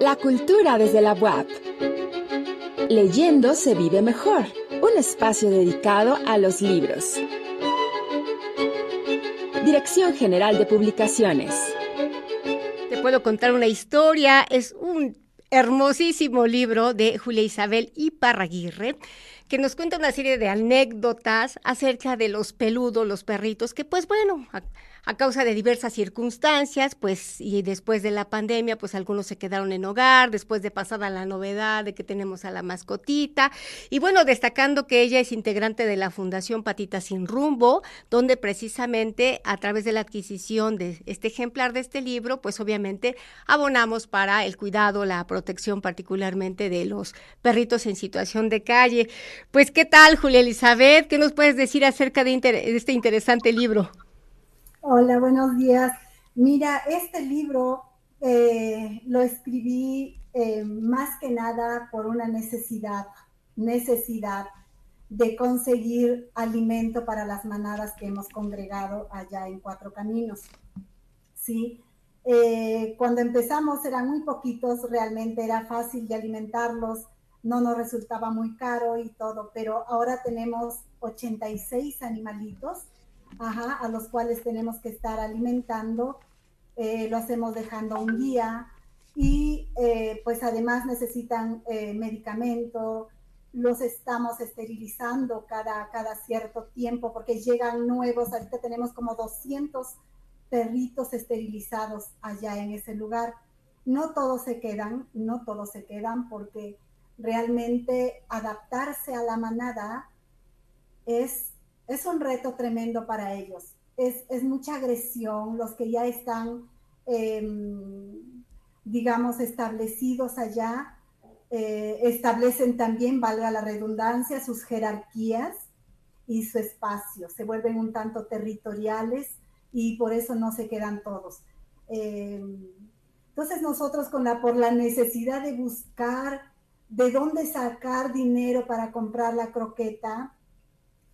La cultura desde la web. Leyendo se vive mejor. Un espacio dedicado a los libros. Dirección General de Publicaciones. Te puedo contar una historia. Es un hermosísimo libro de Julia Isabel Iparraguirre que nos cuenta una serie de anécdotas acerca de los peludos, los perritos, que pues bueno, a causa de diversas circunstancias, pues, y después de la pandemia, pues algunos se quedaron en hogar, después de pasada la novedad de que tenemos a la mascotita, y bueno, destacando que ella es integrante de la Fundación Patita Sin Rumbo, donde precisamente a través de la adquisición de este ejemplar de este libro, pues obviamente abonamos para el cuidado, la protección particularmente de los perritos en situación de calle. Pues, ¿qué tal, Julia Elizabeth? ¿Qué nos puedes decir acerca de, de este interesante libro? Hola, buenos días. Mira, este libro eh, lo escribí eh, más que nada por una necesidad, necesidad de conseguir alimento para las manadas que hemos congregado allá en Cuatro Caminos. Sí, eh, cuando empezamos eran muy poquitos, realmente era fácil de alimentarlos, no nos resultaba muy caro y todo, pero ahora tenemos 86 animalitos a los cuales tenemos que estar alimentando, eh, lo hacemos dejando un guía y eh, pues además necesitan eh, medicamento, los estamos esterilizando cada, cada cierto tiempo porque llegan nuevos, ahorita tenemos como 200 perritos esterilizados allá en ese lugar. No todos se quedan, no todos se quedan porque realmente adaptarse a la manada es es un reto tremendo para ellos. Es, mucha agresión, los que ya están, em, digamos, establecidos allá, eh, establecen también, valga la redundancia, sus jerarquías y su espacio, se vuelven un tanto territoriales y por eso no se quedan todos. Em, entonces nosotros con la, por la necesidad de buscar de dónde sacar dinero para comprar la croqueta,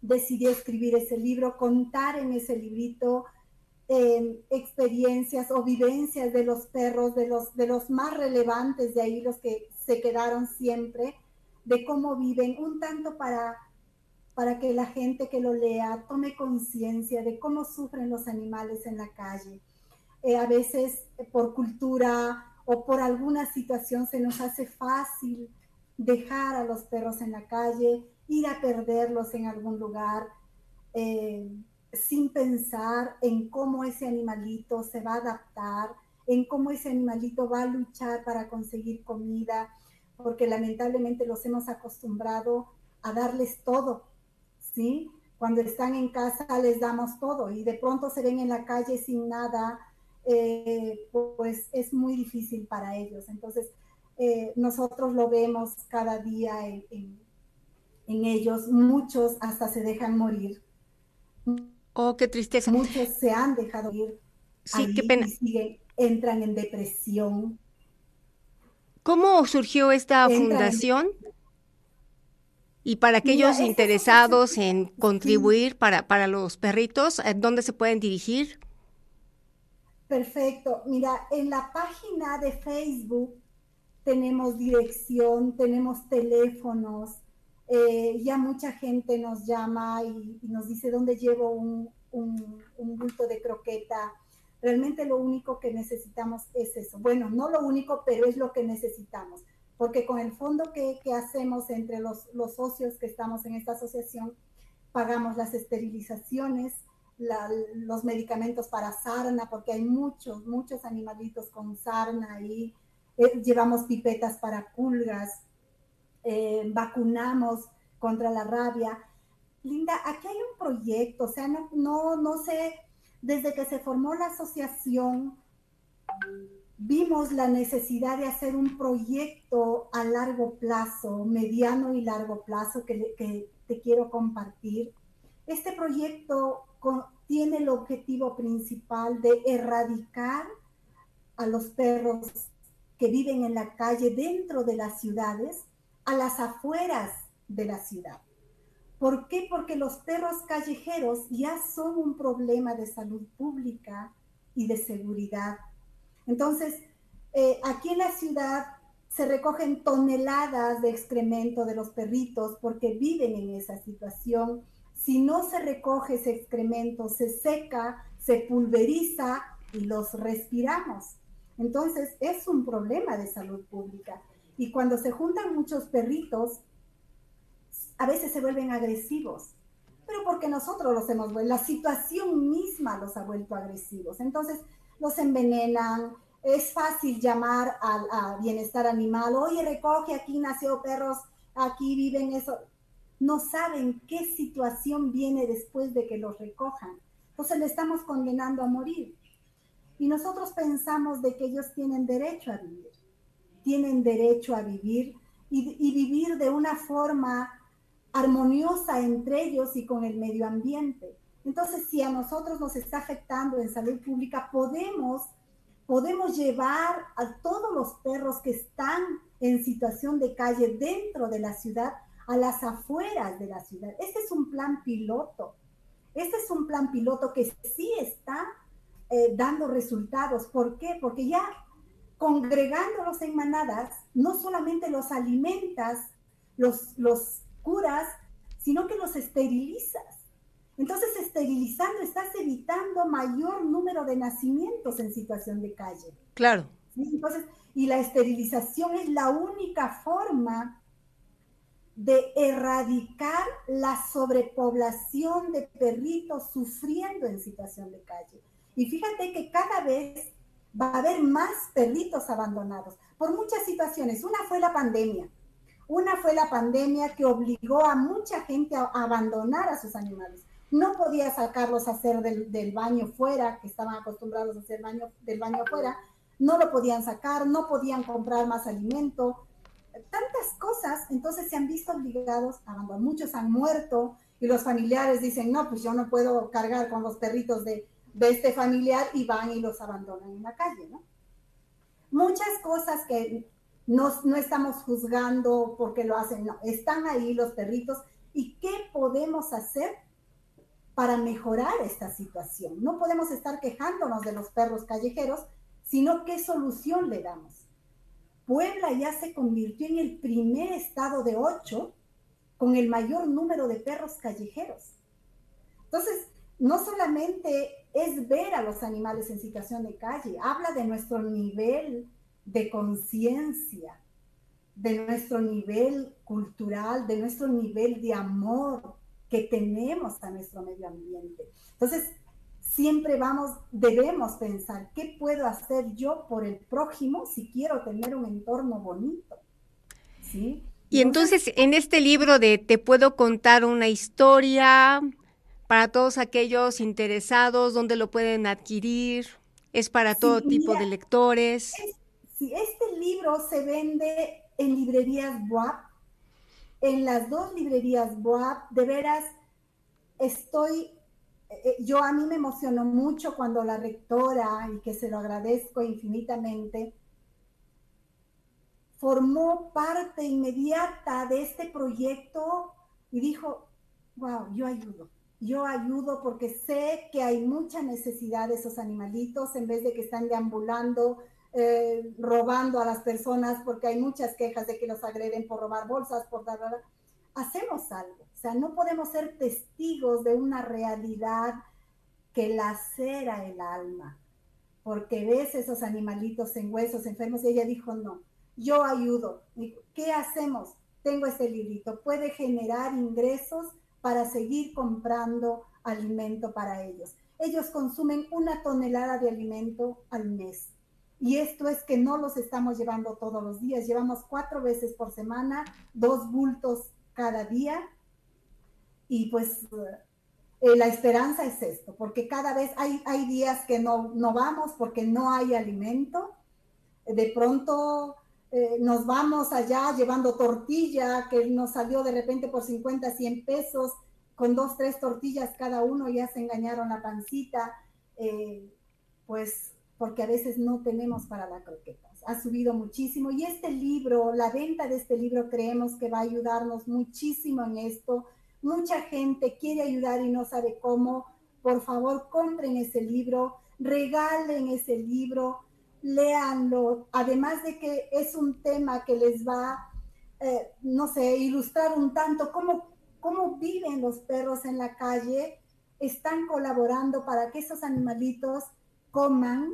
decidí escribir ese libro, contar en ese librito em, experiencias o vivencias de los perros, de los, de los más relevantes de ahí, los que se quedaron siempre, de cómo viven, un tanto para, para que la gente que lo lea tome conciencia de cómo sufren los animales en la calle. Eh, a veces eh, por cultura o por alguna situación se nos hace fácil dejar a los perros en la calle, ir a perderlos en algún lugar, eh, sin pensar en cómo ese animalito se va a adaptar, en cómo ese animalito va a luchar para conseguir comida, porque lamentablemente los hemos acostumbrado a darles todo, ¿sí? Cuando están en casa les damos todo y de pronto se ven en la calle sin nada, eh, pues es muy difícil para ellos. Entonces, eh, nosotros lo vemos cada día en, en ellos, muchos hasta se dejan morir. Oh, qué tristeza. Muchos se han dejado ir. Sí, qué pena. entran en depresión. ¿Cómo surgió esta fundación? Y para aquellos interesados en contribuir para, para los perritos, ¿dónde se pueden dirigir? Perfecto. Mira, en la página de Facebook tenemos dirección, tenemos teléfonos, eh, ya mucha gente nos llama y, nos dice dónde llevo un, un, bulto de croqueta. Realmente lo único que necesitamos es eso. Bueno, no lo único, pero es lo que necesitamos. Porque con el fondo que, hacemos entre los, socios que estamos en esta asociación, pagamos las esterilizaciones, los medicamentos para sarna, porque hay muchos, muchos animalitos con sarna y eh, llevamos pipetas para pulgas, eh, vacunamos contra la rabia. Linda, aquí hay un proyecto, o sea, no, no, no sé, desde que se formó la asociación, vimos la necesidad de hacer un proyecto a largo plazo, mediano y largo plazo que, que te quiero compartir. Este proyecto tiene el objetivo principal de erradicar a los perros que viven en la calle dentro de las ciudades a las afueras de la ciudad. ¿Por qué? Porque los perros callejeros ya son un problema de salud pública y de seguridad. Entonces, Eh, aquí en la ciudad se recogen toneladas de excremento de los perritos porque viven en esa situación. Si no se recoge ese excremento, se seca, se pulveriza y los respiramos. Entonces es un problema de salud pública. Y cuando se juntan muchos perritos, a veces se vuelven agresivos, pero porque nosotros los hemos vuelto, la situación misma los ha vuelto agresivos. Entonces los envenenan, es fácil llamar a, bienestar animal, oye, recoge, aquí nació perros, aquí viven eso. No saben qué situación viene después de que los recojan. Entonces le estamos condenando a morir. Y nosotros pensamos de que ellos tienen derecho a vivir, tienen derecho a vivir y, y vivir de una forma armoniosa entre ellos y con el medio ambiente. Entonces, si a nosotros nos está afectando en salud pública, podemos, podemos llevar a todos los perros que están en situación de calle dentro de la ciudad a las afueras de la ciudad. Este es un plan piloto. Este es un plan piloto que sí está eh, dando resultados. ¿Por qué? Porque ya congregándolos en manadas, no solamente los alimentas, los, los curas, sino que los esterilizas. Entonces, esterilizando, estás evitando mayor número de nacimientos en situación de calle. Claro. Entonces, y la esterilización es la única forma de erradicar la sobrepoblación de perritos sufriendo en situación de calle. Y fíjate que cada vez va a haber más perritos abandonados por muchas situaciones. Una fue la pandemia. Una fue la pandemia que obligó a mucha gente a abandonar a sus animales. No podía sacarlos a hacer del, baño fuera, que estaban acostumbrados a hacer baño, del baño fuera. No lo podían sacar, no podían comprar más alimento. Tantas cosas, entonces se han visto obligados a abandonar. Muchos han muerto y los familiares dicen, no, pues yo no puedo cargar con los perritos de, de este familiar y van y los abandonan en la calle. Muchas cosas que no, no estamos juzgando porque lo hacen, no, están ahí los perritos y qué podemos hacer para mejorar esta situación. No podemos estar quejándonos de los perros callejeros, sino qué solución le damos. Puebla ya se convirtió en el primer estado de ocho con el mayor número de perros callejeros. Entonces, no solamente es ver a los animales en situación de calle, habla de nuestro nivel de conciencia, de nuestro nivel cultural, de nuestro nivel de amor que tenemos a nuestro medio ambiente. Entonces, siempre vamos, debemos pensar, ¿qué puedo hacer yo por el prójimo si quiero tener un entorno bonito? ¿Sí? Y entonces, en este libro de Te puedo contar una historia, para todos aquellos interesados, ¿dónde lo pueden adquirir? ¿Es para todo tipo de lectores? sí, este libro se vende en librerías BOAP, en las dos librerías BOAP, de veras estoy, eh, eh, yo a mí me emocionó mucho cuando la rectora, y que se lo agradezco infinitamente, formó parte inmediata de este proyecto y dijo, wow, yo ayudo yo ayudo porque sé que hay mucha necesidad de esos animalitos en vez de que están deambulando, eh, robando a las personas, porque hay muchas quejas de que los agreden por robar bolsas, por dar... Hacemos algo. O sea, no podemos ser testigos de una realidad que lacera el alma, porque ves esos animalitos en huesos enfermos y ella dijo, no, yo ayudo. ¿Qué hacemos? Tengo este librito, puede generar ingresos para seguir comprando alimento para ellos. Ellos consumen una tonelada de alimento al mes. Y esto es que no los estamos llevando todos los días, llevamos cuatro veces por semana, dos bultos cada día. Y pues eh, la esperanza es esto, porque cada vez hay, hay días que no, no vamos porque no hay alimento. De pronto eh, nos vamos allá llevando tortilla que nos salió de repente por 50, 100 pesos, con dos, tres tortillas cada uno ya se engañaron la pancita, eh, pues porque a veces no tenemos para la croquetas. Ha subido muchísimo y este libro, la venta de este libro creemos que va a ayudarnos muchísimo en esto. Mucha gente quiere ayudar y no sabe cómo. Por favor, compren ese libro, regalen ese libro léanlo, además de que es un tema que les va, eh, no sé, ilustrar un tanto cómo, cómo viven los perros en la calle, están colaborando para que esos animalitos coman,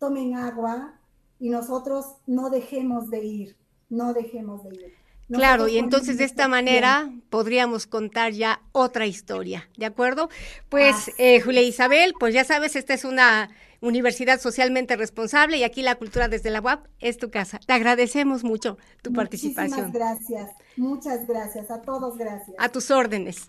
tomen agua y nosotros no dejemos de ir, no dejemos de ir. claro, y entonces de esta manera podríamos contar ya otra historia, ¿de acuerdo? Pues, eh, Julia Isabel, pues ya sabes, esta es una universidad socialmente responsable y aquí la cultura desde la UAP es tu casa. Te agradecemos mucho tu participación. Muchas gracias, muchas gracias, a todos gracias. A tus órdenes.